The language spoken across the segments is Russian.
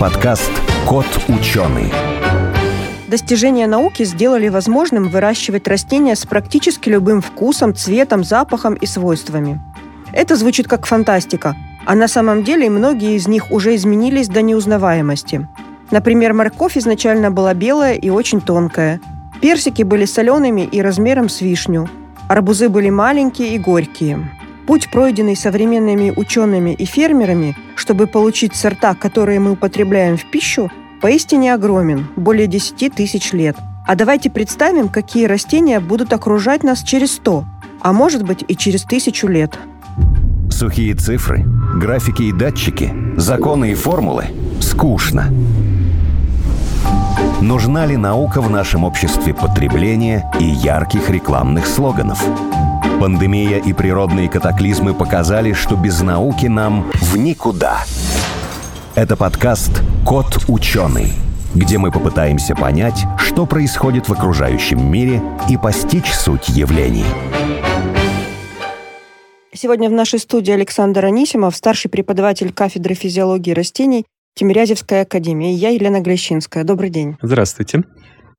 подкаст «Кот ученый». Достижения науки сделали возможным выращивать растения с практически любым вкусом, цветом, запахом и свойствами. Это звучит как фантастика, а на самом деле многие из них уже изменились до неузнаваемости. Например, морковь изначально была белая и очень тонкая. Персики были солеными и размером с вишню. Арбузы были маленькие и горькие. Путь, пройденный современными учеными и фермерами, чтобы получить сорта, которые мы употребляем в пищу, поистине огромен – более 10 тысяч лет. А давайте представим, какие растения будут окружать нас через 100, а может быть и через тысячу лет. Сухие цифры, графики и датчики, законы и формулы – скучно. Нужна ли наука в нашем обществе потребления и ярких рекламных слоганов? Пандемия и природные катаклизмы показали, что без науки нам в никуда. Это подкаст «Кот ученый», где мы попытаемся понять, что происходит в окружающем мире и постичь суть явлений. Сегодня в нашей студии Александр Анисимов, старший преподаватель кафедры физиологии растений Тимирязевской академии. Я Елена Глещинская. Добрый день. Здравствуйте.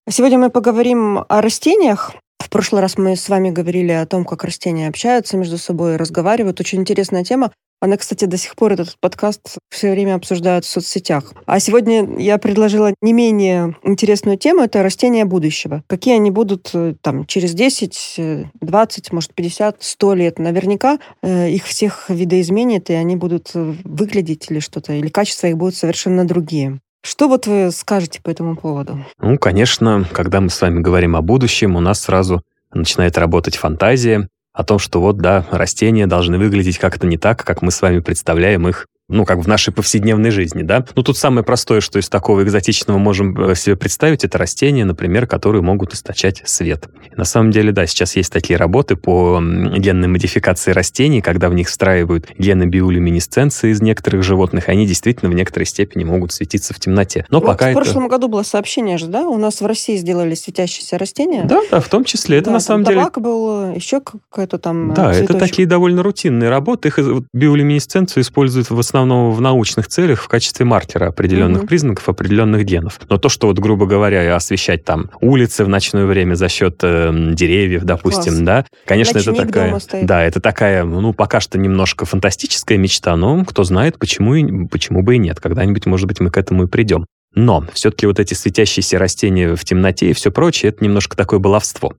Сегодня мы поговорим о растениях. В прошлый раз мы с вами говорили о том, как растения общаются между собой, разговаривают. Очень интересная тема. Она, кстати, до сих пор этот подкаст все время обсуждают в соцсетях. А сегодня я предложила не менее интересную тему. Это растения будущего. Какие они будут э, там через 10, 20, э, может, 50, 100 лет. Наверняка э, их всех видоизменит, и они будут э, выглядеть или что-то, или качества их будут совершенно другие. Что вот вы скажете по этому поводу? Ну, конечно, когда мы с вами говорим о будущем, у нас сразу начинает работать фантазия, о том, что вот, да, растения должны выглядеть как-то не так, как мы с вами представляем их ну, как в нашей повседневной жизни, да. Ну, тут самое простое, что из такого экзотичного можем э, себе представить, это растения, например, которые могут источать свет. На самом деле, да, сейчас есть такие работы по генной модификации растений, когда в них встраивают гены биолюминесценции из некоторых животных, и они действительно в некоторой степени могут светиться в темноте. Но вот пока в это... прошлом году было сообщение же, да? У нас в России сделали светящиеся растения. Да, да, в том числе. Это да, на самом деле... табак был, еще какая-то там Да, цветочек. это такие довольно рутинные работы. Их биолюминесценцию используют в основном основном в научных целях в качестве маркера определенных Мгм. признаков, определенных генов. Но то, что вот, грубо говоря, освещать там улицы в ночное время за счет э, деревьев, допустим, Класс. да, конечно, это Ночник такая, дома стоит. да, это такая, ну, пока что немножко фантастическая мечта, но кто знает, почему, и, почему бы и нет. Когда-нибудь, может быть, мы к этому и придем. Но все-таки вот эти светящиеся растения в темноте и все прочее, это немножко такое баловство.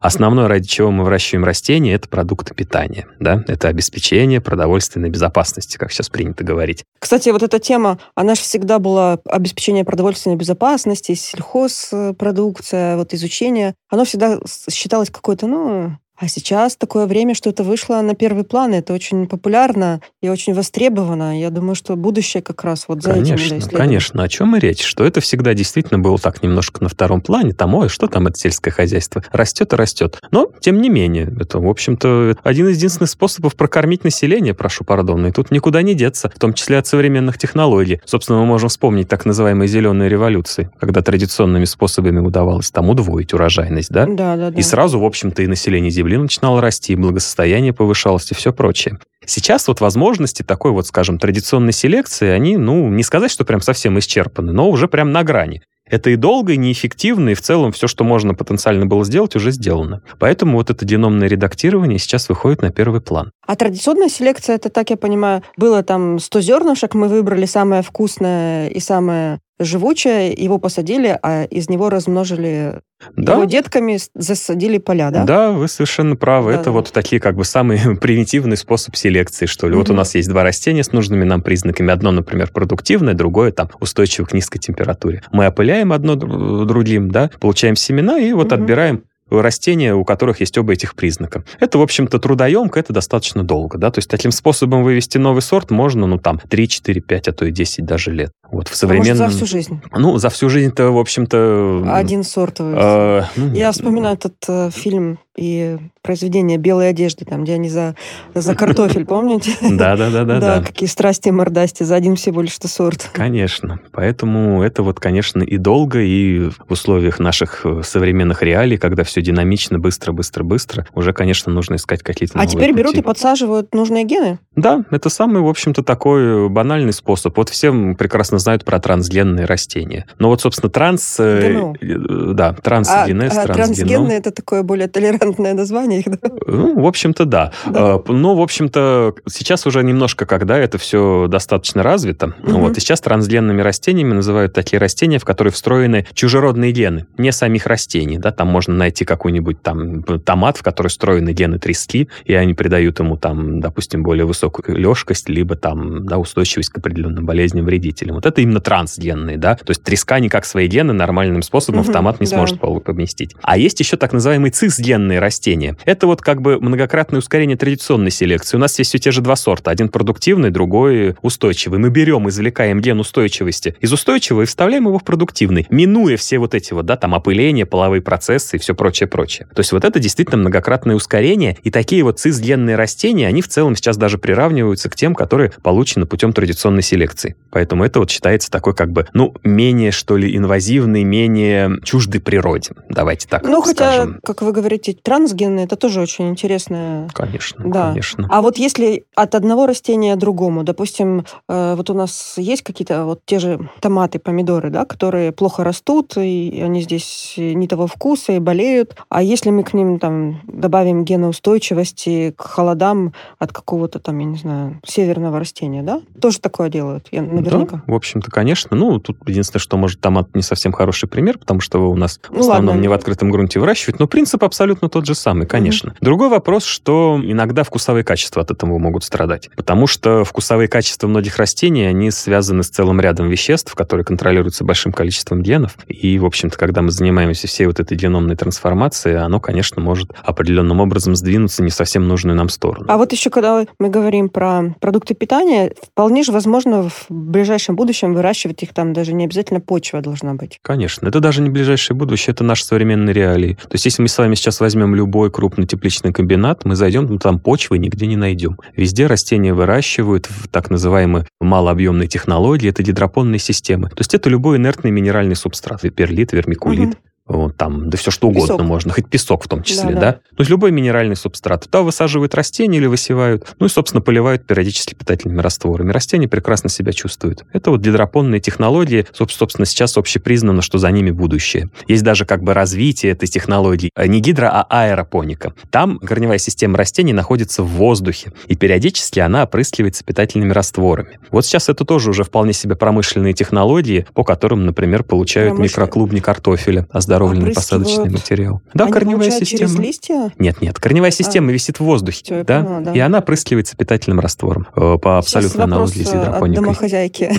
Основное, ради чего мы выращиваем растения, это продукты питания. Да? Это обеспечение продовольственной безопасности, как сейчас принято говорить. Кстати, вот эта тема, она же всегда была обеспечение продовольственной безопасности, сельхозпродукция, вот изучение. Оно всегда считалось какой-то, ну... А сейчас такое время, что это вышло на первый план, это очень популярно и очень востребовано. Я думаю, что будущее как раз вот за этим надо Конечно, конечно. О чем и речь? Что это всегда действительно было так немножко на втором плане. Там, ой, что там это сельское хозяйство? Растет и растет. Но, тем не менее, это, в общем-то, один из единственных способов прокормить население, прошу пардона. И тут никуда не деться, в том числе от современных технологий. Собственно, мы можем вспомнить так называемые зеленые революции, когда традиционными способами удавалось там удвоить урожайность, да? Да, да, да. И сразу, в общем-то, и население Земли начинало расти, благосостояние повышалось, и все прочее. Сейчас вот возможности такой вот, скажем, традиционной селекции, они, ну, не сказать, что прям совсем исчерпаны, но уже прям на грани. Это и долго, и неэффективно, и в целом все, что можно потенциально было сделать, уже сделано. Поэтому вот это геномное редактирование сейчас выходит на первый план. А традиционная селекция, это, так я понимаю, было там 100 зернышек, мы выбрали самое вкусное и самое живучее, его посадили, а из него размножили Да, его детками, засадили поля, да? Да, вы совершенно правы. Да, это вот такие как бы самый примитивный способ селекции, что ли. Вот у нас есть два растения с нужными нам признаками. Одно, например, продуктивное, другое там устойчиво к низкой температуре. Мы опыляем одно дру- другим, да, получаем семена и вот Мгм. отбираем растения, у которых есть оба этих признака. Это, в общем-то, трудоемко, это достаточно долго, да, то есть таким способом вывести новый сорт можно, ну, там, 3, 4, 5, а то и 10 даже лет. Вот в А может, современном... за всю жизнь. Ну, за всю жизнь-то, в общем-то... Один сорт. э, ну, Я вспоминаю этот э, фильм и произведение «Белой одежды», там, где они за, за картофель, помните? Да, да, да, да. Да, какие страсти и мордасти за один всего лишь сорт. Конечно. Поэтому это вот, конечно, и долго, и в условиях наших э, современных реалий, когда все динамично, быстро, быстро, быстро, уже, конечно, нужно искать какие-то А теперь берут и подсаживают нужные гены? Да, это самый, в общем-то, такой банальный способ. Вот все прекрасно знают про трансгенные растения. Но вот, собственно, транс... ГМО. Э, да, трансгенез, а, а трансгенные это такое более толерантное название их, да? Ну, в общем-то, да. да. А, ну, в общем-то, сейчас уже немножко, когда это все достаточно развито, угу. вот, и сейчас трансгенными растениями называют такие растения, в которые встроены чужеродные гены, не самих растений, да, там можно найти какой-нибудь там томат, в который встроены гены трески, и они придают ему там, допустим, более высокую лёжкость, либо там, да, устойчивость к определенным болезням, вредителям. Вот это именно трансгенные, да, то есть треска никак свои гены нормальным способом угу, в томат не да. сможет поместить. А есть еще так называемые цисгенные растения. Это вот как бы многократное ускорение традиционной селекции. У нас есть все те же два сорта. Один продуктивный, другой устойчивый. Мы берем, извлекаем ген устойчивости из устойчивого и вставляем его в продуктивный, минуя все вот эти вот, да, там опыление, половые процессы и все прочее-прочее. То есть вот это действительно многократное ускорение, и такие вот цисгенные растения, они в целом сейчас даже приравниваются к тем, которые получены путем традиционной селекции. Поэтому это вот считается такой как бы, ну, менее, что ли, инвазивный, менее чуждый природе. Давайте так Ну, скажем. хотя, как вы говорите, трансгенные, это тоже очень интересно. Конечно, да. конечно. А вот если от одного растения другому, допустим, э, вот у нас есть какие-то вот те же томаты, помидоры, да, которые плохо растут, и они здесь не того вкуса и болеют, а если мы к ним там добавим геноустойчивости к холодам от какого-то там, я не знаю, северного растения, да, тоже такое делают, я наверняка. Да, в общем-то, конечно. Ну, тут единственное, что, может, томат не совсем хороший пример, потому что у нас в ну, основном ладно. не в открытом грунте выращивают, но принцип абсолютно тот же самый, конечно. Mm-hmm. Другой вопрос, что иногда вкусовые качества от этого могут страдать, потому что вкусовые качества многих растений, они связаны с целым рядом веществ, которые контролируются большим количеством генов, и, в общем-то, когда мы занимаемся всей вот этой геномной трансформацией, оно, конечно, может определенным образом сдвинуться не совсем нужную нам сторону. А вот еще, когда мы говорим про продукты питания, вполне же возможно в ближайшем будущем выращивать их там даже не обязательно почва должна быть. Конечно. Это даже не ближайшее будущее, это наши современные реалии. То есть, если мы с вами сейчас возьмем любой крупный тепличный комбинат, мы зайдем, ну, там почвы нигде не найдем. Везде растения выращивают в так называемые малообъемные технологии, это гидропонные системы. То есть, это любой инертный минеральный субстрат, перлит, вермикулит. Угу там, да все что угодно песок. можно, хоть песок в том числе, да, да. да? То есть любой минеральный субстрат. Туда высаживают растения или высевают, ну и, собственно, поливают периодически питательными растворами. Растения прекрасно себя чувствуют. Это вот гидропонные технологии, собственно, сейчас общепризнано, что за ними будущее. Есть даже как бы развитие этой технологии. А не гидро, а аэропоника. Там корневая система растений находится в воздухе, и периодически она опрыскивается питательными растворами. Вот сейчас это тоже уже вполне себе промышленные технологии, по которым, например, получают микроклубни картофеля, оздоровленный посадочный материал. Да, Они корневая система. Через листья? Нет, нет, корневая система а. висит в воздухе, Все, да? Поняла, да, и она опрыскивается питательным раствором э, по абсолютной аналогии с гидропоникой. От домохозяйки.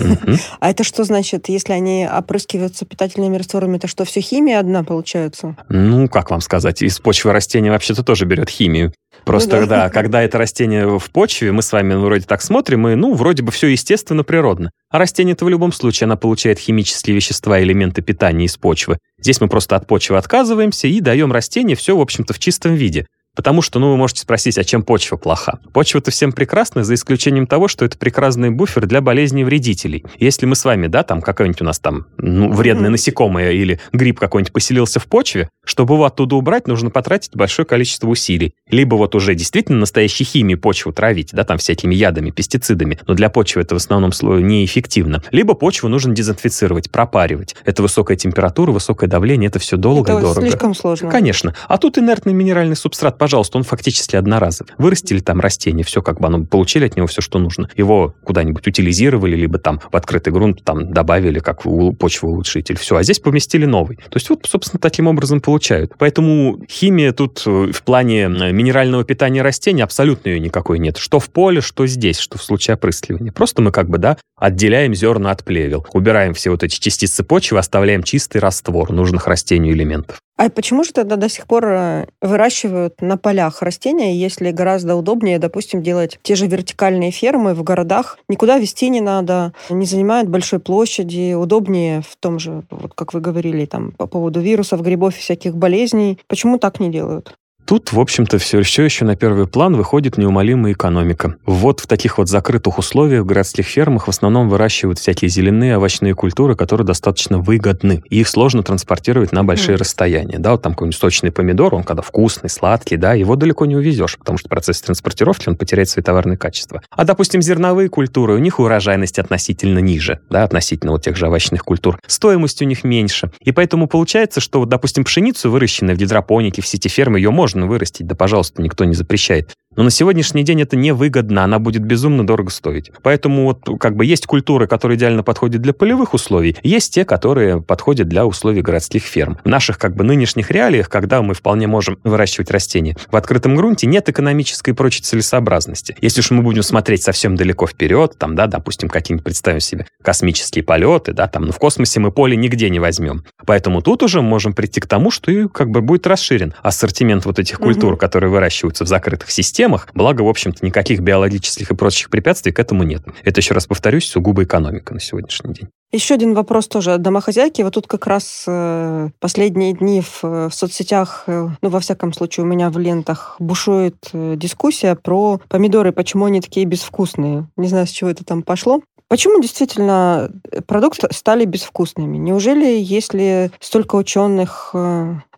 А это что значит, если они опрыскиваются питательными растворами, это что, все химия одна получается? Ну, как вам сказать, из почвы растения вообще-то тоже берет химию. Просто, ну, да. да, когда это растение в почве, мы с вами вроде так смотрим, и, ну, вроде бы все естественно, природно. А растение-то в любом случае, она получает химические вещества, элементы питания из почвы. Здесь мы просто от почвы отказываемся и даем растению все, в общем-то, в чистом виде. Потому что, ну, вы можете спросить, а чем почва плоха? Почва-то всем прекрасна, за исключением того, что это прекрасный буфер для болезней вредителей. Если мы с вами, да, там какой-нибудь у нас там ну, вредное mm-hmm. насекомое или гриб какой-нибудь поселился в почве, чтобы его оттуда убрать, нужно потратить большое количество усилий. Либо вот уже действительно настоящей химией почву травить, да, там всякими ядами, пестицидами, но для почвы это в основном слое неэффективно. Либо почву нужно дезинфицировать, пропаривать. Это высокая температура, высокое давление, это все долго это и дорого. слишком сложно. Конечно. А тут инертный минеральный субстрат, пожалуйста, он фактически одноразовый. Вырастили там растение, все как бы оно, получили от него все, что нужно. Его куда-нибудь утилизировали, либо там в открытый грунт там добавили как почвоулучшитель. Все, а здесь поместили новый. То есть вот, собственно, таким образом получают. Поэтому химия тут э, в плане э, минерального питания растений абсолютно ее никакой нет. Что в поле, что здесь, что в случае опрыскивания. Просто мы как бы, да, отделяем зерна от плевел, убираем все вот эти частицы почвы, оставляем чистый раствор нужных растению элементов. А почему же тогда до сих пор э, выращивают на полях растения, если гораздо удобнее, допустим, делать те же вертикальные фермы в городах? Никуда вести не надо, не занимают большой площади, удобнее в том же, вот как вы говорили, там, по поводу вирусов, грибов и всяких болезней. Почему так не делают? Тут, в общем-то, все, все еще на первый план выходит неумолимая экономика. Вот в таких вот закрытых условиях в городских фермах в основном выращивают всякие зеленые овощные культуры, которые достаточно выгодны. И их сложно транспортировать на большие mm. расстояния. Да, вот там какой-нибудь сочный помидор, он когда вкусный, сладкий, да, его далеко не увезешь, потому что процесс транспортировки, он потеряет свои товарные качества. А, допустим, зерновые культуры, у них урожайность относительно ниже, да, относительно вот тех же овощных культур. Стоимость у них меньше. И поэтому получается, что, вот, допустим, пшеницу, выращенную в гидропонике, в сети фермы, ее можно вырастить, да, пожалуйста, никто не запрещает. Но на сегодняшний день это невыгодно, она будет безумно дорого стоить. Поэтому вот как бы есть культуры, которые идеально подходят для полевых условий, есть те, которые подходят для условий городских ферм. В наших как бы нынешних реалиях, когда мы вполне можем выращивать растения в открытом грунте, нет экономической и прочей целесообразности. Если уж мы будем смотреть совсем далеко вперед, там, да, допустим, какие-нибудь, представим себе, космические полеты, да, там, ну, в космосе мы поле нигде не возьмем. Поэтому тут уже можем прийти к тому, что и как бы будет расширен ассортимент вот этих культур, угу. которые выращиваются в закрытых системах, системах, благо, в общем-то, никаких биологических и прочих препятствий к этому нет. Это, еще раз повторюсь, сугубо экономика на сегодняшний день. Еще один вопрос тоже от домохозяйки. Вот тут как раз э, последние дни в, в соцсетях, э, ну, во всяком случае, у меня в лентах бушует э, дискуссия про помидоры, почему они такие безвкусные. Не знаю, с чего это там пошло. Почему действительно продукты стали безвкусными? Неужели, если столько ученых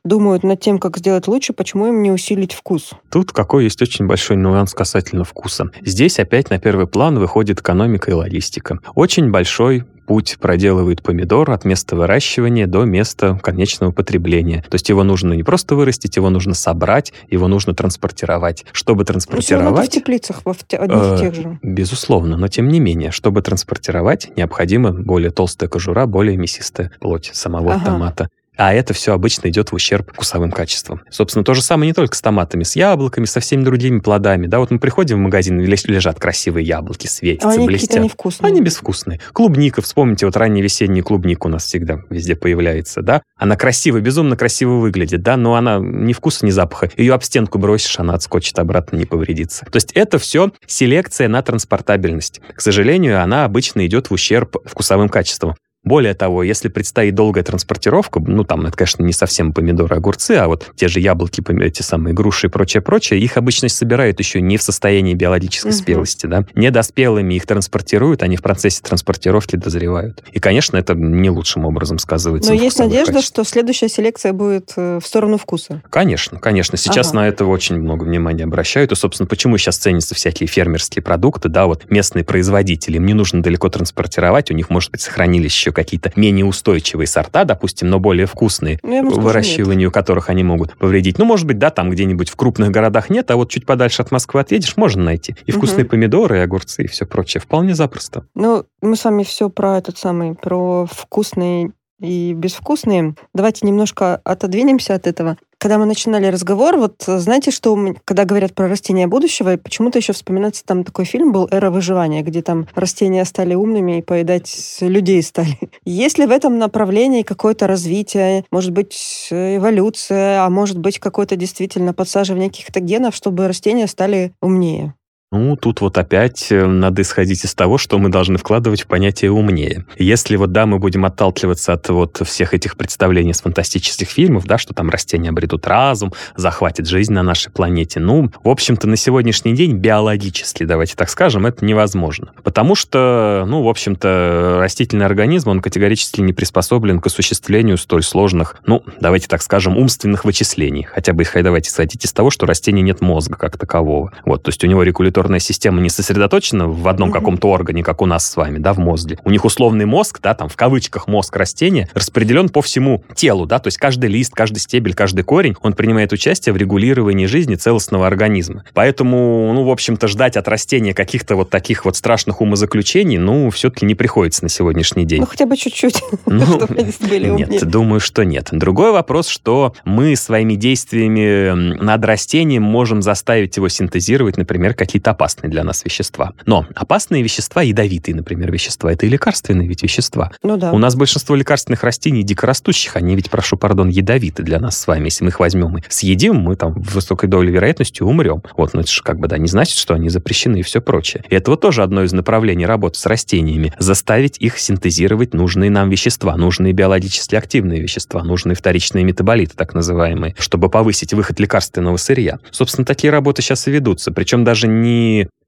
думают над тем, как сделать лучше, почему им не усилить вкус? Тут какой есть очень большой нюанс касательно вкуса. Здесь опять на первый план выходит экономика и логистика. Очень большой путь проделывает помидор от места выращивания до места конечного потребления. То есть его нужно не просто вырастить, его нужно собрать, его нужно транспортировать. Чтобы транспортировать... Ну, в теплицах, в одних э, тех же. Безусловно, но тем не менее, чтобы транспортировать, необходима более толстая кожура, более мясистая плоть самого ага. томата. А это все обычно идет в ущерб вкусовым качествам. Собственно, то же самое не только с томатами, с яблоками, со всеми другими плодами. Да, вот мы приходим в магазин, лежат красивые яблоки, светятся, а они блестят. невкусные. Они безвкусные. Клубника, вспомните, вот ранний весенний клубник у нас всегда везде появляется, да. Она красиво, безумно красиво выглядит, да, но она ни вкуса, ни запаха. Ее об стенку бросишь, она отскочит обратно, не повредится. То есть это все селекция на транспортабельность. К сожалению, она обычно идет в ущерб вкусовым качествам. Более того, если предстоит долгая транспортировка, ну, там, это, конечно, не совсем помидоры, огурцы, а вот те же яблоки, эти самые груши и прочее, прочее, их обычно собирают еще не в состоянии биологической угу. спелости, да. Недоспелыми их транспортируют, они в процессе транспортировки дозревают. И, конечно, это не лучшим образом сказывается. Но есть надежда, качествах. что следующая селекция будет э, в сторону вкуса. Конечно, конечно. Сейчас ага. на это очень много внимания обращают. И, собственно, почему сейчас ценятся всякие фермерские продукты, да, вот местные производители. Им не нужно далеко транспортировать, у них, может быть, сохранились еще какие-то менее устойчивые сорта, допустим, но более вкусные, ну, выращиванию нет. которых они могут повредить. Ну, может быть, да, там где-нибудь в крупных городах нет, а вот чуть подальше от Москвы отъедешь, можно найти. И вкусные угу. помидоры, и огурцы, и все прочее. Вполне запросто. Ну, мы с вами все про этот самый, про вкусные и безвкусные. Давайте немножко отодвинемся от этого. Когда мы начинали разговор, вот знаете, что когда говорят про растения будущего, почему-то еще вспоминается там такой фильм был «Эра выживания», где там растения стали умными и поедать людей стали. Есть ли в этом направлении какое-то развитие, может быть, эволюция, а может быть, какое-то действительно подсаживание каких-то генов, чтобы растения стали умнее? Ну, тут вот опять э, надо исходить из того, что мы должны вкладывать в понятие «умнее». Если вот, да, мы будем отталкиваться от вот всех этих представлений с фантастических фильмов, да, что там растения обретут разум, захватят жизнь на нашей планете, ну, в общем-то, на сегодняшний день биологически, давайте так скажем, это невозможно. Потому что, ну, в общем-то, растительный организм, он категорически не приспособлен к осуществлению столь сложных, ну, давайте так скажем, умственных вычислений. Хотя бы, давайте исходить из того, что растения нет мозга как такового. Вот, то есть у него регулятор регуляторная система не сосредоточена в одном mm-hmm. каком-то органе, как у нас с вами, да, в мозге. У них условный мозг, да, там в кавычках мозг растения, распределен по всему телу, да, то есть каждый лист, каждый стебель, каждый корень, он принимает участие в регулировании жизни целостного организма. Поэтому, ну, в общем-то, ждать от растения каких-то вот таких вот страшных умозаключений, ну, все-таки не приходится на сегодняшний день. Ну, хотя бы чуть-чуть, ну, чтобы они были Нет, думаю, что нет. Другой вопрос, что мы своими действиями над растением можем заставить его синтезировать, например, какие-то опасные для нас вещества. Но опасные вещества, ядовитые, например, вещества, это и лекарственные ведь вещества. Ну да. У нас большинство лекарственных растений дикорастущих, они ведь, прошу пардон, ядовиты для нас с вами. Если мы их возьмем и съедим, мы там в высокой долей вероятности умрем. Вот, но это же как бы, да, не значит, что они запрещены и все прочее. И это вот тоже одно из направлений работы с растениями. Заставить их синтезировать нужные нам вещества, нужные биологически активные вещества, нужные вторичные метаболиты, так называемые, чтобы повысить выход лекарственного сырья. Собственно, такие работы сейчас и ведутся. Причем даже не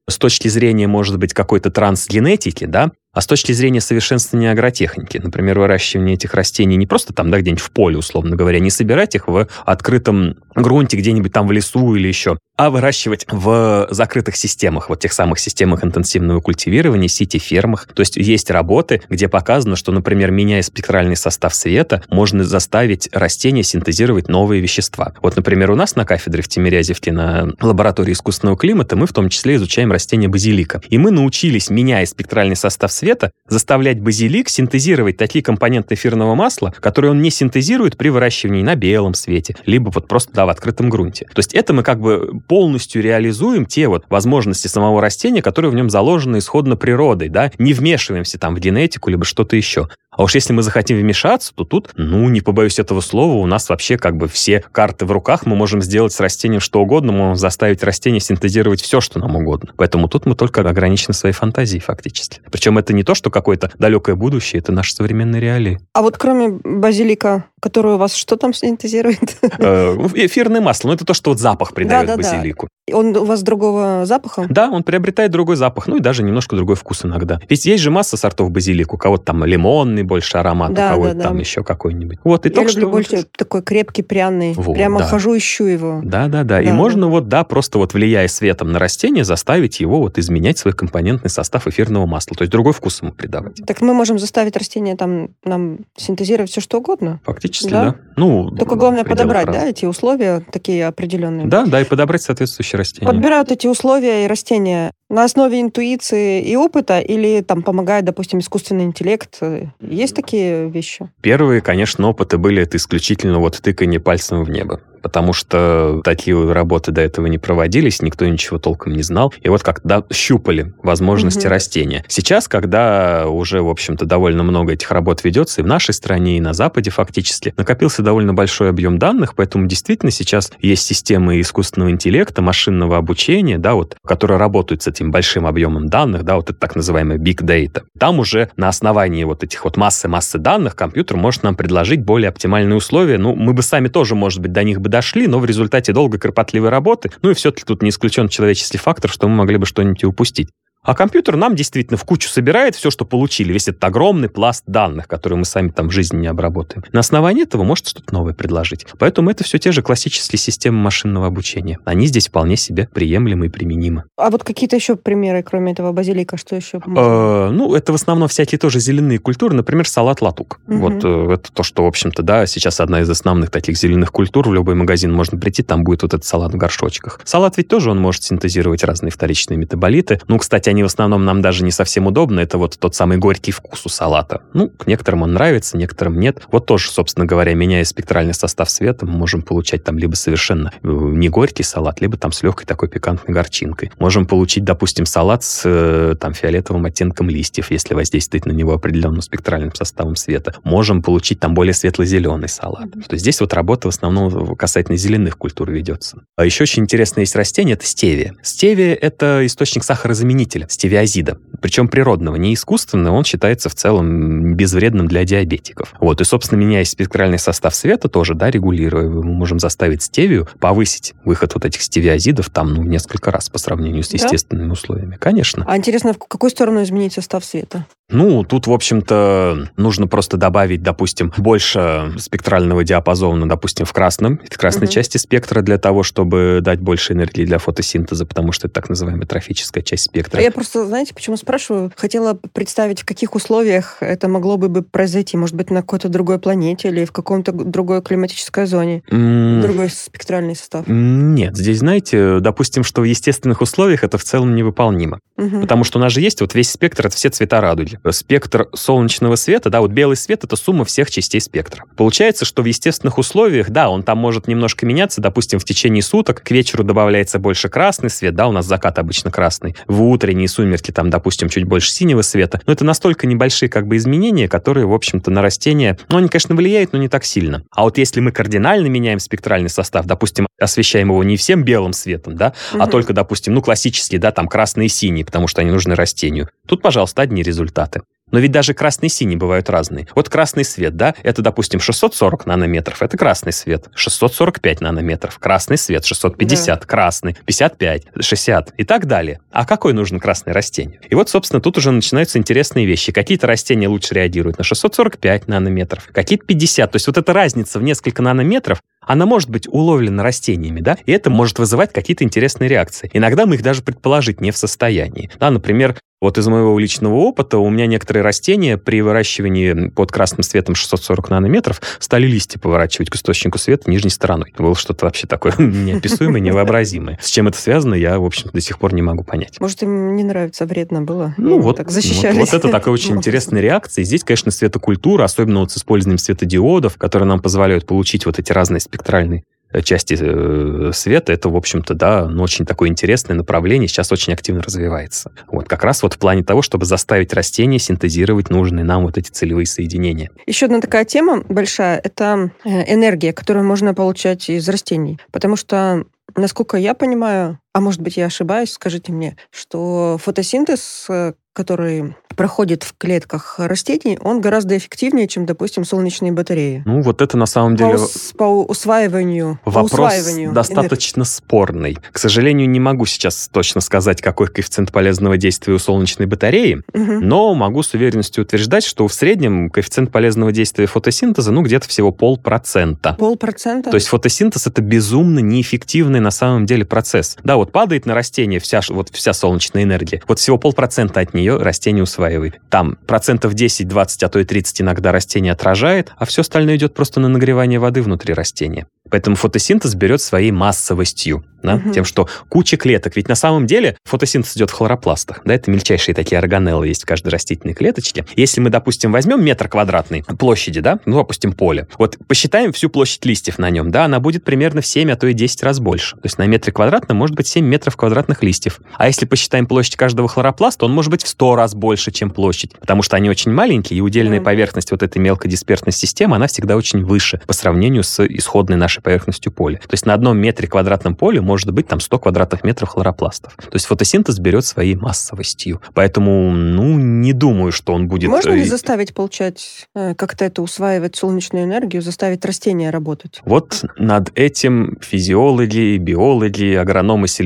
с точки зрения, может быть, какой-то трансгенетики, да, а с точки зрения совершенствования агротехники, например, выращивание этих растений не просто там, да, где-нибудь в поле, условно говоря, не собирать их в открытом грунте где-нибудь там в лесу или еще, а выращивать в закрытых системах, вот тех самых системах интенсивного культивирования, сити-фермах. То есть есть работы, где показано, что, например, меняя спектральный состав света, можно заставить растения синтезировать новые вещества. Вот, например, у нас на кафедре в Тимирязевке на лаборатории искусственного климата мы в том числе изучаем растения базилика. И мы научились, меняя спектральный состав света, света заставлять базилик синтезировать такие компоненты эфирного масла, которые он не синтезирует при выращивании на белом свете, либо вот просто да, в открытом грунте. То есть это мы как бы полностью реализуем те вот возможности самого растения, которые в нем заложены исходно природой, да, не вмешиваемся там в генетику, либо что-то еще. А уж если мы захотим вмешаться, то тут, ну, не побоюсь этого слова, у нас вообще как бы все карты в руках, мы можем сделать с растением что угодно, мы можем заставить растение синтезировать все, что нам угодно. Поэтому тут мы только ограничены своей фантазией фактически. Причем это не то, что какое-то далекое будущее, это наши современные реалии. А вот кроме базилика, который у вас что там синтезирует? Э, эфирное масло. Ну, это то, что вот запах придает базилику. Он у вас другого запаха? Да, он приобретает другой запах, ну и даже немножко другой вкус иногда. Ведь есть же масса сортов базилика. У кого-то там лимонный больше аромат, да, у кого-то да, там да. еще какой-нибудь. Вот, и Я люблю что... больше такой крепкий, пряный. Вот, Прямо да. хожу, ищу его. Да, да, да. И да. можно вот, да, просто вот влияя светом на растение, заставить его вот изменять свой компонентный состав эфирного масла. То есть другой вкус ему придавать. Так мы можем заставить растение там нам синтезировать все, что угодно? Фактически, да. да. Ну, Только главное подобрать, раз. да, эти условия такие определенные. Да, да, и подобрать соответствующие растения. Подбирают эти условия и растения на основе интуиции и опыта или там помогает, допустим, искусственный интеллект? Есть такие вещи? Первые, конечно, опыты были это исключительно вот тыканье пальцем в небо потому что такие работы до этого не проводились, никто ничего толком не знал. И вот когда щупали возможности угу. растения. Сейчас, когда уже, в общем-то, довольно много этих работ ведется и в нашей стране, и на Западе фактически, накопился довольно большой объем данных, поэтому действительно сейчас есть системы искусственного интеллекта, машинного обучения, да, вот, которые работают с этим большим объемом данных, да, вот это так называемый big data. Там уже на основании вот этих вот массы-массы данных компьютер может нам предложить более оптимальные условия. Ну, мы бы сами тоже, может быть, до них бы дошли, но в результате долгой кропотливой работы, ну и все-таки тут не исключен человеческий фактор, что мы могли бы что-нибудь упустить. А компьютер нам действительно в кучу собирает все, что получили, весь этот огромный пласт данных, которые мы сами там в жизни не обработаем. На основании этого может что-то новое предложить. Поэтому это все те же классические системы машинного обучения. Они здесь вполне себе приемлемы и применимы. А вот какие-то еще примеры, кроме этого базилика, что еще? Э, ну, это в основном всякие тоже зеленые культуры, например, салат латук. Угу. Вот э, это то, что, в общем-то, да, сейчас одна из основных таких зеленых культур. В любой магазин можно прийти, там будет вот этот салат в горшочках. Салат ведь тоже он может синтезировать разные вторичные метаболиты. Ну, кстати, они в основном нам даже не совсем удобны. Это вот тот самый горький вкус у салата. Ну, к некоторым он нравится, некоторым нет. Вот тоже, собственно говоря, меняя спектральный состав света, мы можем получать там либо совершенно э, не горький салат, либо там с легкой такой пикантной горчинкой. Можем получить, допустим, салат с э, там фиолетовым оттенком листьев, если воздействовать на него определенным спектральным составом света. Можем получить там более светло-зеленый салат. Mm-hmm. То есть здесь вот работа в основном касательно зеленых культур ведется. А еще очень интересное есть растение, это стевия. Стевия — это источник сахарозаменителя. Стевия тиреозида. Причем природного, не искусственного, он считается в целом безвредным для диабетиков. Вот, и, собственно, меняя спектральный состав света тоже, да, регулируя, мы можем заставить стевию повысить выход вот этих стевиозидов там, ну, в несколько раз по сравнению с естественными да? условиями. Конечно. А интересно, в какую сторону изменить состав света? Ну, тут, в общем-то, нужно просто добавить, допустим, больше спектрального диапазона, допустим, в красном, в красной угу. части спектра для того, чтобы дать больше энергии для фотосинтеза, потому что это так называемая трофическая часть спектра. Я просто, знаете, почему спрашиваю? Хотела представить, в каких условиях это могло бы произойти. Может быть, на какой-то другой планете или в каком-то другой климатической зоне? Mm. Другой спектральный состав? Нет, здесь, знаете, допустим, что в естественных условиях это в целом невыполнимо. Угу. Потому что у нас же есть вот весь спектр, это все цвета радуги. спектр солнечного света, да, вот белый свет — это сумма всех частей спектра. Получается, что в естественных условиях, да, он там может немножко меняться, допустим, в течение суток, к вечеру добавляется больше красный свет, да, у нас закат обычно красный, в утренние сумерки там, допустим, чуть больше синего света, но это настолько небольшие как бы изменения, которые, в общем-то, на растения, ну, они, конечно, влияют, но не так сильно. А вот если мы кардинально меняем спектральный состав, допустим, освещаем его не всем белым светом, да, угу. а только, допустим, ну, классический, да, там красный и синий, потому что они нужны растению, тут, пожалуйста, одни результаты. Но ведь даже красный и синий бывают разные. Вот красный свет, да, это, допустим, 640 нанометров, это красный свет. 645 нанометров, красный свет, 650, да. красный, 55, 60 и так далее. А какой нужен красный растению? И вот, собственно, тут уже начинаются интересные вещи. Какие-то растения лучше реагируют на 645 нанометров, какие-то 50. То есть вот эта разница в несколько нанометров, она может быть уловлена растениями, да, и это может вызывать какие-то интересные реакции. Иногда мы их даже предположить не в состоянии. Да, например, вот из моего личного опыта у меня некоторые растения при выращивании под красным светом 640 нанометров стали листья поворачивать к источнику света нижней стороной. Было что-то вообще такое неописуемое, невообразимое. С чем это связано, я, в общем до сих пор не могу понять. Может, им не нравится, вредно было? Ну, вот, так защищались. Вот, вот это такая очень интересная реакция. И здесь, конечно, светокультура, особенно вот с использованием светодиодов, которые нам позволяют получить вот эти разные спектральные Э, части э, света, это, в общем-то, да, ну, очень такое интересное направление, сейчас очень активно развивается. Вот как раз вот в плане того, чтобы заставить растения синтезировать нужные нам вот эти целевые соединения. Еще одна такая тема большая – это э, энергия, которую можно получать из растений. Потому что Насколько я понимаю, а может быть я ошибаюсь, скажите мне, что фотосинтез, который проходит в клетках растений, он гораздо эффективнее, чем, допустим, солнечные батареи. Ну, вот это на самом деле... По, по усваиванию. Вопрос по усваиванию достаточно энергии. спорный. К сожалению, не могу сейчас точно сказать, какой коэффициент полезного действия у солнечной батареи, угу. но могу с уверенностью утверждать, что в среднем коэффициент полезного действия фотосинтеза, ну, где-то всего полпроцента. Полпроцента? То есть фотосинтез — это безумно неэффективный на самом деле процесс. Да, вот падает на растение вся, вот вся солнечная энергия, вот всего полпроцента от нее растение усваивает. Там процентов 10, 20, а то и 30 иногда растение отражает, а все остальное идет просто на нагревание воды внутри растения. Поэтому фотосинтез берет своей массовостью, да, угу. тем, что куча клеток. Ведь на самом деле фотосинтез идет в хлоропластах. Да, это мельчайшие такие органеллы есть в каждой растительной клеточке. Если мы, допустим, возьмем метр квадратный площади, да, ну, допустим, поле, вот посчитаем всю площадь листьев на нем, да, она будет примерно в 7, а то и 10 раз больше. То есть на метре квадратном может быть 7 метров квадратных листьев. А если посчитаем площадь каждого хлоропласта, он может быть в 100 раз больше, чем площадь, потому что они очень маленькие, и удельная mm. поверхность вот этой мелкодисперсной системы, она всегда очень выше по сравнению с исходной нашей поверхностью поля. То есть на одном метре квадратном поле может быть там 100 квадратных метров хлоропластов. То есть фотосинтез берет своей массовостью. Поэтому, ну, не думаю, что он будет... Можно ли э, заставить получать, э, как-то это усваивать солнечную энергию, заставить растения работать? Вот над этим физиологи, биологи, агрономы, селекционеры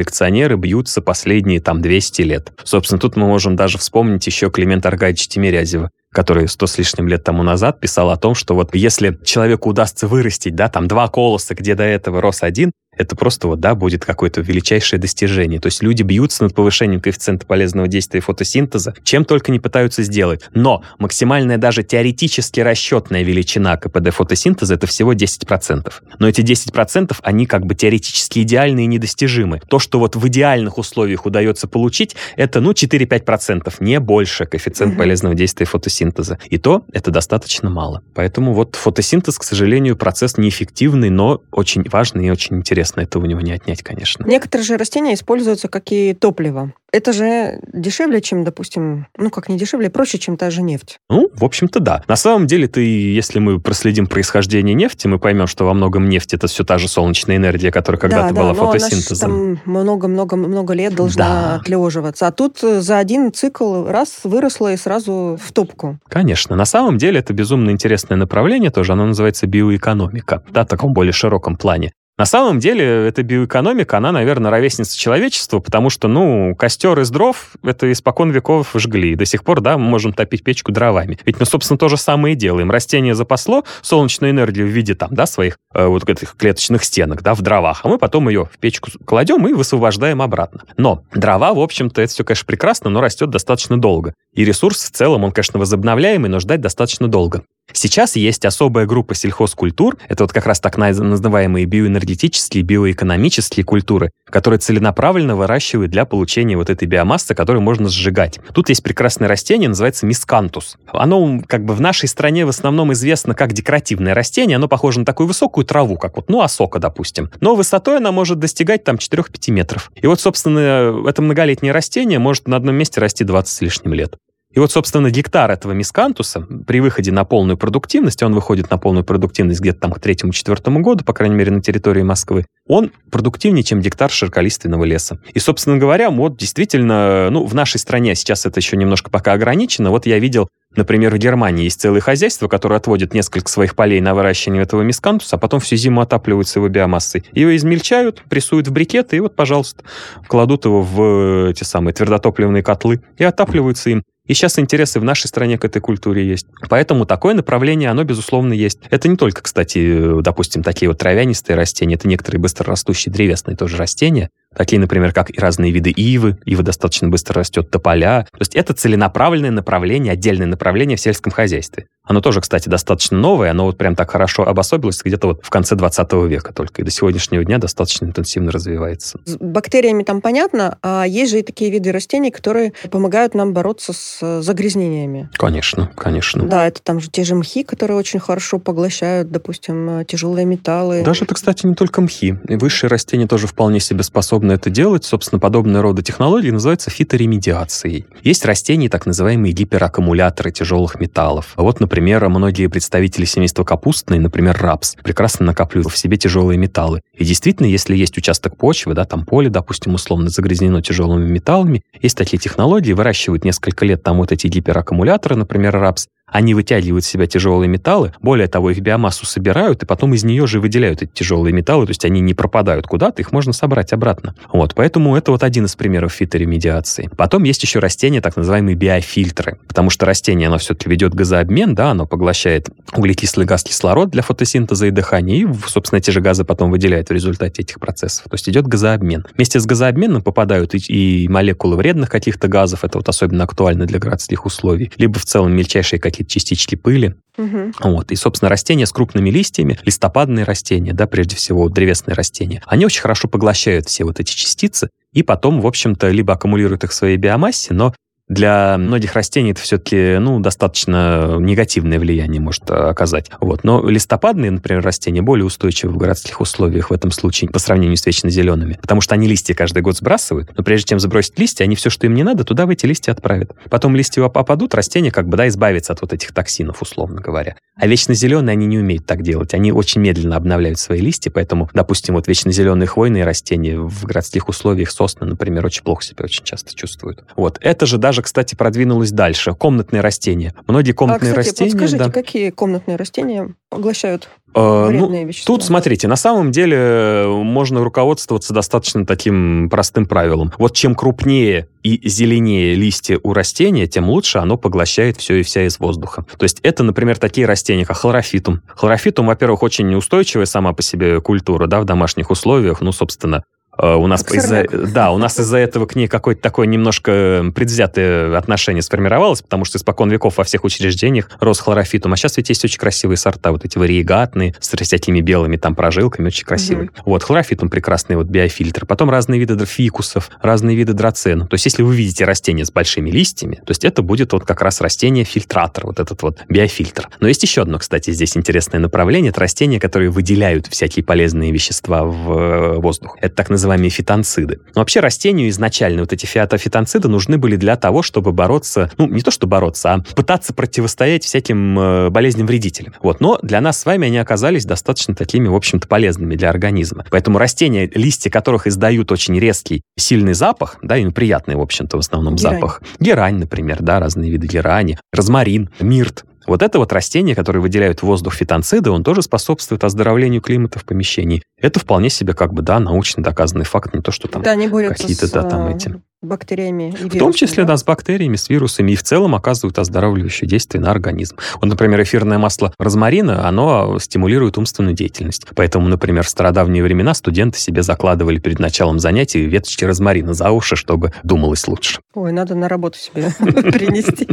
бьются последние там 200 лет. Собственно, тут мы можем даже вспомнить еще Климента Аркадьевича Тимирязева, который сто с лишним лет тому назад писал о том, что вот если человеку удастся вырастить, да, там два колоса, где до этого рос один, это просто вот, да, будет какое-то величайшее достижение. То есть люди бьются над повышением коэффициента полезного действия фотосинтеза, чем только не пытаются сделать. Но максимальная даже теоретически расчетная величина КПД фотосинтеза это всего 10%. Но эти 10% они как бы теоретически идеальны и недостижимы. То, что вот в идеальных условиях удается получить, это ну 4-5%, не больше коэффициент полезного действия фотосинтеза. И то это достаточно мало. Поэтому вот фотосинтез, к сожалению, процесс неэффективный, но очень важный и очень интересный интересно, это у него не отнять, конечно. Некоторые же растения используются как и топливо. Это же дешевле, чем, допустим, ну как не дешевле, проще, чем та же нефть. Ну, в общем-то, да. На самом деле, ты, если мы проследим происхождение нефти, мы поймем, что во многом нефть это все та же солнечная энергия, которая когда-то да, была да, фотосинтезом. Она там много-много-много лет должна да. отлеживаться. А тут за один цикл раз выросла и сразу в топку. Конечно. На самом деле это безумно интересное направление тоже. Оно называется биоэкономика. Да, в таком более широком плане. На самом деле, эта биоэкономика, она, наверное, ровесница человечества, потому что, ну, костер из дров — это испокон веков жгли. До сих пор, да, мы можем топить печку дровами. Ведь мы, собственно, то же самое и делаем. Растение запасло солнечную энергию в виде, там, да, своих э, вот этих клеточных стенок, да, в дровах, а мы потом ее в печку кладем и высвобождаем обратно. Но дрова, в общем-то, это все, конечно, прекрасно, но растет достаточно долго. И ресурс в целом, он, конечно, возобновляемый, но ждать достаточно долго. Сейчас есть особая группа сельхозкультур, это вот как раз так называемые биоэнергетические, биоэкономические культуры, которые целенаправленно выращивают для получения вот этой биомассы, которую можно сжигать. Тут есть прекрасное растение, называется мискантус. Оно как бы в нашей стране в основном известно как декоративное растение, оно похоже на такую высокую траву, как вот, ну, осока, допустим. Но высотой она может достигать там 4-5 метров. И вот, собственно, это многолетнее растение может на одном месте расти 20 с лишним лет. И вот, собственно, гектар этого мискантуса при выходе на полную продуктивность, он выходит на полную продуктивность где-то там к третьему-четвертому году, по крайней мере, на территории Москвы, он продуктивнее, чем гектар широколиственного леса. И, собственно говоря, вот действительно, ну, в нашей стране сейчас это еще немножко пока ограничено. Вот я видел Например, в Германии есть целое хозяйство, которое отводит несколько своих полей на выращивание этого мискантуса, а потом всю зиму отапливаются его биомассой. Его измельчают, прессуют в брикеты, и вот, пожалуйста, кладут его в эти самые твердотопливные котлы и отапливаются им. И сейчас интересы в нашей стране к этой культуре есть. Поэтому такое направление, оно, безусловно, есть. Это не только, кстати, допустим, такие вот травянистые растения, это некоторые быстрорастущие древесные тоже растения, такие, например, как и разные виды ивы. Ива достаточно быстро растет, тополя. То есть это целенаправленное направление, отдельное направление в сельском хозяйстве. Оно тоже, кстати, достаточно новое, оно вот прям так хорошо обособилось где-то вот в конце 20 века только, и до сегодняшнего дня достаточно интенсивно развивается. С бактериями там понятно, а есть же и такие виды растений, которые помогают нам бороться с загрязнениями. Конечно, конечно. Да, это там же те же мхи, которые очень хорошо поглощают, допустим, тяжелые металлы. Даже это, кстати, не только мхи. И высшие растения тоже вполне себе способны это делать. Собственно, подобные рода технологии называются фиторемедиацией. Есть растения, так называемые гипераккумуляторы тяжелых металлов. Вот, Например, многие представители семейства капустной, например, рапс, прекрасно накапливают в себе тяжелые металлы. И действительно, если есть участок почвы, да, там поле, допустим, условно загрязнено тяжелыми металлами, есть такие технологии, выращивают несколько лет там вот эти гипераккумуляторы, например, рапс, они вытягивают в себя тяжелые металлы, более того, их биомассу собирают, и потом из нее же выделяют эти тяжелые металлы, то есть они не пропадают куда-то, их можно собрать обратно. Вот, поэтому это вот один из примеров фиторемедиации. Потом есть еще растения, так называемые биофильтры, потому что растение, оно все-таки ведет газообмен, да, оно поглощает углекислый газ, кислород для фотосинтеза и дыхания, и, собственно, эти же газы потом выделяет в результате этих процессов. То есть идет газообмен. Вместе с газообменом попадают и, и молекулы вредных каких-то газов, это вот особенно актуально для городских условий, либо в целом мельчайшие какие какие-то частички пыли. Угу. Вот. И, собственно, растения с крупными листьями, листопадные растения, да, прежде всего древесные растения, они очень хорошо поглощают все вот эти частицы, и потом, в общем-то, либо аккумулируют их в своей биомассе, но для многих растений это все-таки, ну, достаточно негативное влияние может оказать. Вот. Но листопадные, например, растения более упустойчивы в городских условиях в этом случае по сравнению с вечно зелеными. Потому что они листья каждый год сбрасывают, но прежде чем сбросить листья, они все, что им не надо, туда в эти листья отправят. Потом листья опадут, растения как бы, да, избавятся от вот этих токсинов, условно говоря. А вечно зеленые, они не умеют так делать. Они очень медленно обновляют свои листья, поэтому, допустим, вот вечно зеленые хвойные растения в городских условиях, сосны, например, очень плохо себя очень часто чувствуют. Вот. Это же даже даже, кстати, продвинулось дальше. Комнатные растения. Многие комнатные а, кстати, растения... подскажите, да. какие комнатные растения поглощают э, вредные ну, вещества? Тут, смотрите, на самом деле э, можно руководствоваться достаточно таким простым правилом. Вот чем крупнее и зеленее листья у растения, тем лучше оно поглощает все и вся из воздуха. То есть это, например, такие растения, как хлорофитум. Хлорофитум, во-первых, очень неустойчивая сама по себе культура, да, в домашних условиях. Ну, собственно, у нас из-за, да, у нас из-за этого к ней какое-то такое немножко предвзятое отношение сформировалось, потому что испокон веков во всех учреждениях рос хлорофитум. А сейчас ведь есть очень красивые сорта, вот эти вариегатные, с всякими белыми там прожилками, очень красивые. Угу. Вот, хлорофитум прекрасный вот биофильтр. Потом разные виды фикусов, разные виды драцен. То есть если вы видите растение с большими листьями, то есть это будет вот как раз растение-фильтратор, вот этот вот биофильтр. Но есть еще одно, кстати, здесь интересное направление. Это растения, которые выделяют всякие полезные вещества в э, воздух. Это так называемые называемые фитонциды. Но вообще растению изначально вот эти фитофитонциды нужны были для того, чтобы бороться, ну, не то что бороться, а пытаться противостоять всяким э, болезням-вредителям. Вот. Но для нас с вами они оказались достаточно такими, в общем-то, полезными для организма. Поэтому растения, листья которых издают очень резкий, сильный запах, да, и приятный, в общем-то, в основном герань. запах. Герань, например, да, разные виды герани, розмарин, мирт, вот это вот растение, которое выделяют в воздух фитонциды, он тоже способствует оздоровлению климата в помещении. Это вполне себе как бы, да, научно доказанный факт, не то, что там да, какие-то, да, там эти... бактериями и вирусами. В том числе, да? да, с бактериями, с вирусами, и в целом оказывают оздоравливающее действие на организм. Вот, например, эфирное масло розмарина, оно стимулирует умственную деятельность. Поэтому, например, в стародавние времена студенты себе закладывали перед началом занятий веточки розмарина за уши, чтобы думалось лучше. Ой, надо на работу себе принести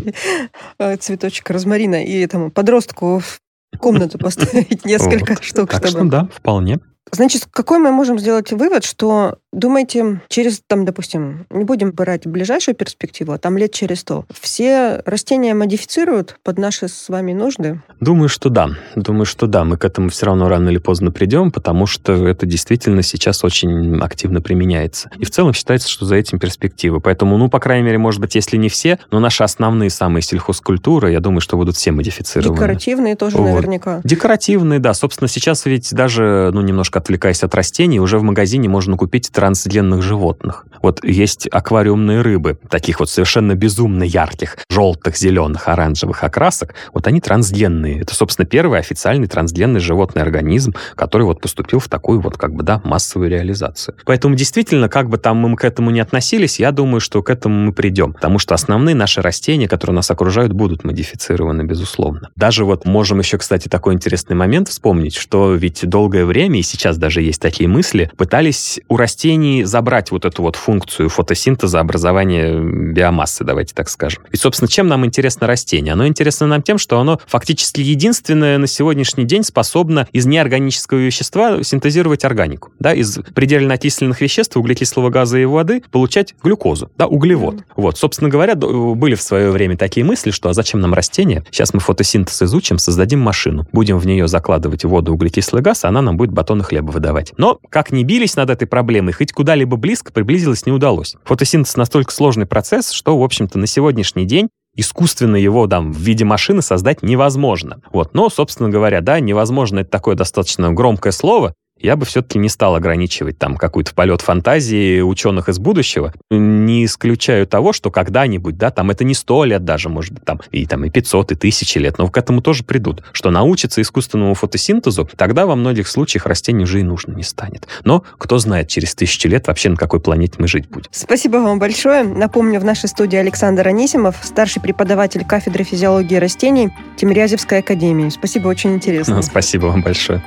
э, цветочек розмарина и этому подростку в комнату поставить несколько штук. Так что да, вполне. Значит, какой мы можем сделать вывод, что думаете, через, там, допустим, не будем брать ближайшую перспективу, а там лет через сто, все растения модифицируют под наши с вами нужды? Думаю, что да. Думаю, что да. Мы к этому все равно рано или поздно придем, потому что это действительно сейчас очень активно применяется. И в целом считается, что за этим перспективы. Поэтому, ну, по крайней мере, может быть, если не все, но наши основные самые сельхозкультуры, я думаю, что будут все модифицированы. Декоративные тоже вот. наверняка. Декоративные, да. Собственно, сейчас ведь даже, ну, немножко отвлекаясь от растений, уже в магазине можно купить трансгенных животных. Вот есть аквариумные рыбы, таких вот совершенно безумно ярких, желтых, зеленых, оранжевых окрасок. Вот они трансгенные. Это, собственно, первый официальный трансгенный животный организм, который вот поступил в такую вот как бы, да, массовую реализацию. Поэтому действительно, как бы там мы к этому не относились, я думаю, что к этому мы придем. Потому что основные наши растения, которые нас окружают, будут модифицированы, безусловно. Даже вот можем еще, кстати, такой интересный момент вспомнить, что ведь долгое время, и сейчас даже есть такие мысли, пытались у растений забрать вот эту вот функцию фотосинтеза, образования биомассы, давайте так скажем. И, собственно, чем нам интересно растение? Оно интересно нам тем, что оно фактически единственное на сегодняшний день способно из неорганического вещества синтезировать органику. Да, из предельно окисленных веществ, углекислого газа и воды, получать глюкозу, да, углевод. Mm. Вот, собственно говоря, были в свое время такие мысли, что а зачем нам растение? Сейчас мы фотосинтез изучим, создадим машину, будем в нее закладывать воду, углекислый газ, а она нам будет батоны хлеба выдавать. Но, как ни бились над этой проблемой, хоть куда-либо близко приблизилось не удалось. Фотосинтез настолько сложный процесс, что, в общем-то, на сегодняшний день искусственно его там в виде машины создать невозможно. Вот. Но, собственно говоря, да, невозможно это такое достаточно громкое слово, я бы все-таки не стал ограничивать там какой-то полет фантазии ученых из будущего. Не исключаю того, что когда-нибудь, да, там это не сто лет даже, может быть, там и там и 500, и тысячи лет, но к этому тоже придут, что научиться искусственному фотосинтезу, тогда во многих случаях растений уже и нужно не станет. Но кто знает, через тысячи лет вообще на какой планете мы жить будем. Спасибо вам большое. Напомню, в нашей студии Александр Анисимов, старший преподаватель кафедры физиологии растений Тимирязевской академии. Спасибо, очень интересно. Спасибо вам большое.